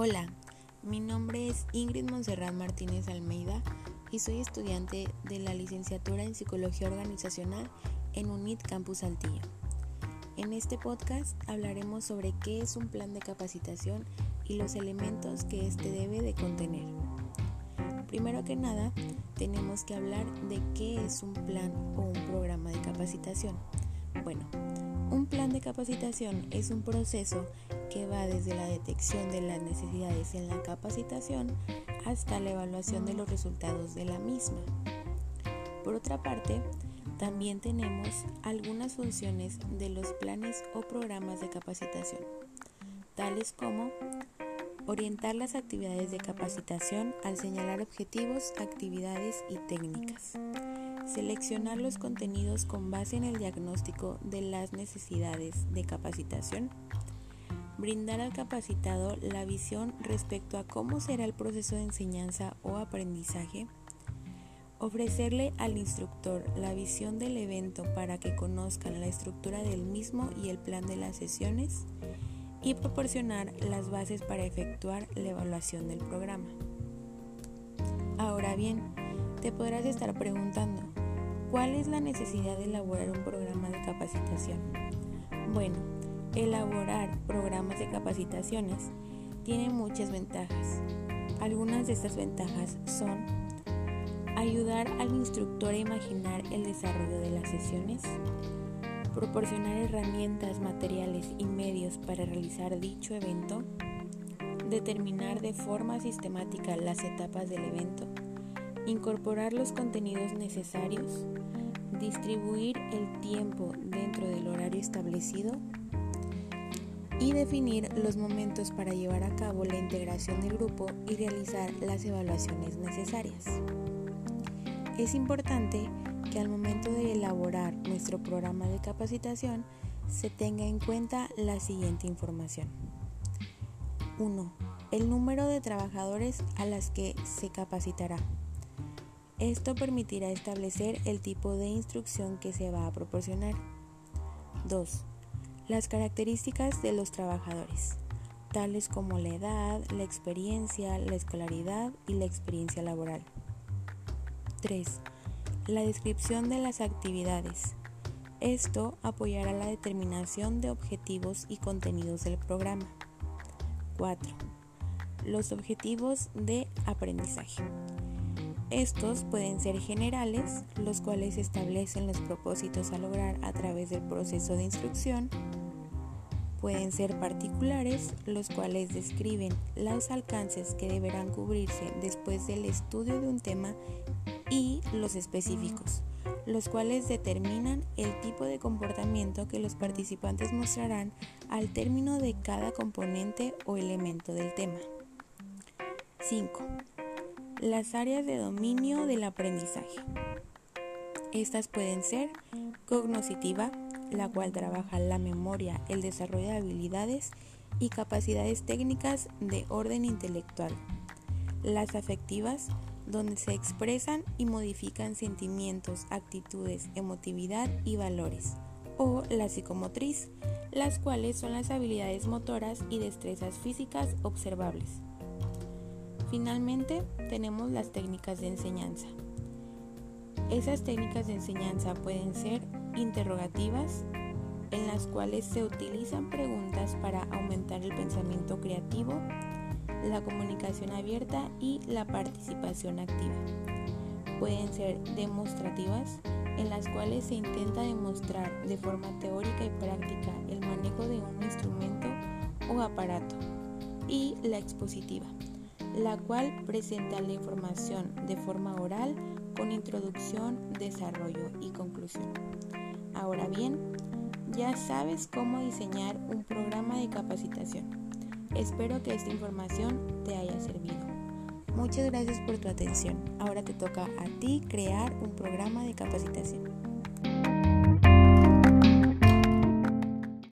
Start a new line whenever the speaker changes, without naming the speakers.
Hola, mi nombre es Ingrid Monserrat Martínez Almeida y soy estudiante de la licenciatura en Psicología Organizacional en UNIT Campus Saltillo. En este podcast hablaremos sobre qué es un plan de capacitación y los elementos que éste debe de contener. Primero que nada, tenemos que hablar de qué es un plan o un programa de capacitación. Bueno, de capacitación es un proceso que va desde la detección de las necesidades en la capacitación hasta la evaluación de los resultados de la misma. Por otra parte, también tenemos algunas funciones de los planes o programas de capacitación, tales como orientar las actividades de capacitación al señalar objetivos, actividades y técnicas, seleccionar los contenidos con base en el diagnóstico de las necesidades de capacitación, brindar al capacitado la visión respecto a cómo será el proceso de enseñanza o aprendizaje, ofrecerle al instructor la visión del evento para que conozcan la estructura del mismo y el plan de las sesiones y proporcionar las bases para efectuar la evaluación del programa. Ahora bien, te podrás estar preguntando, ¿cuál es la necesidad de elaborar un programa de capacitación? Bueno, Elaborar programas de capacitaciones tiene muchas ventajas. Algunas de estas ventajas son ayudar al instructor a imaginar el desarrollo de las sesiones, proporcionar herramientas, materiales y medios para realizar dicho evento, determinar de forma sistemática las etapas del evento, incorporar los contenidos necesarios, distribuir el tiempo dentro del horario establecido, y definir los momentos para llevar a cabo la integración del grupo y realizar las evaluaciones necesarias. Es importante que al momento de elaborar nuestro programa de capacitación se tenga en cuenta la siguiente información. 1. El número de trabajadores a las que se capacitará. Esto permitirá establecer el tipo de instrucción que se va a proporcionar. 2 las características de los trabajadores, tales como la edad, la experiencia, la escolaridad y la experiencia laboral. 3. La descripción de las actividades. Esto apoyará la determinación de objetivos y contenidos del programa. 4. Los objetivos de aprendizaje. Estos pueden ser generales, los cuales establecen los propósitos a lograr a través del proceso de instrucción, Pueden ser particulares, los cuales describen los alcances que deberán cubrirse después del estudio de un tema y los específicos, los cuales determinan el tipo de comportamiento que los participantes mostrarán al término de cada componente o elemento del tema. 5. Las áreas de dominio del aprendizaje. Estas pueden ser cognoscitiva, la cual trabaja la memoria, el desarrollo de habilidades y capacidades técnicas de orden intelectual. Las afectivas, donde se expresan y modifican sentimientos, actitudes, emotividad y valores. O la psicomotriz, las cuales son las habilidades motoras y destrezas físicas observables. Finalmente, tenemos las técnicas de enseñanza. Esas técnicas de enseñanza pueden ser interrogativas en las cuales se utilizan preguntas para aumentar el pensamiento creativo, la comunicación abierta y la participación activa. Pueden ser demostrativas en las cuales se intenta demostrar de forma teórica y práctica el manejo de un instrumento o aparato. Y la expositiva, la cual presenta la información de forma oral con introducción, desarrollo y conclusión. Ahora bien, ya sabes cómo diseñar un programa de capacitación. Espero que esta información te haya servido. Muchas gracias por tu atención. Ahora te toca a ti crear un programa de capacitación.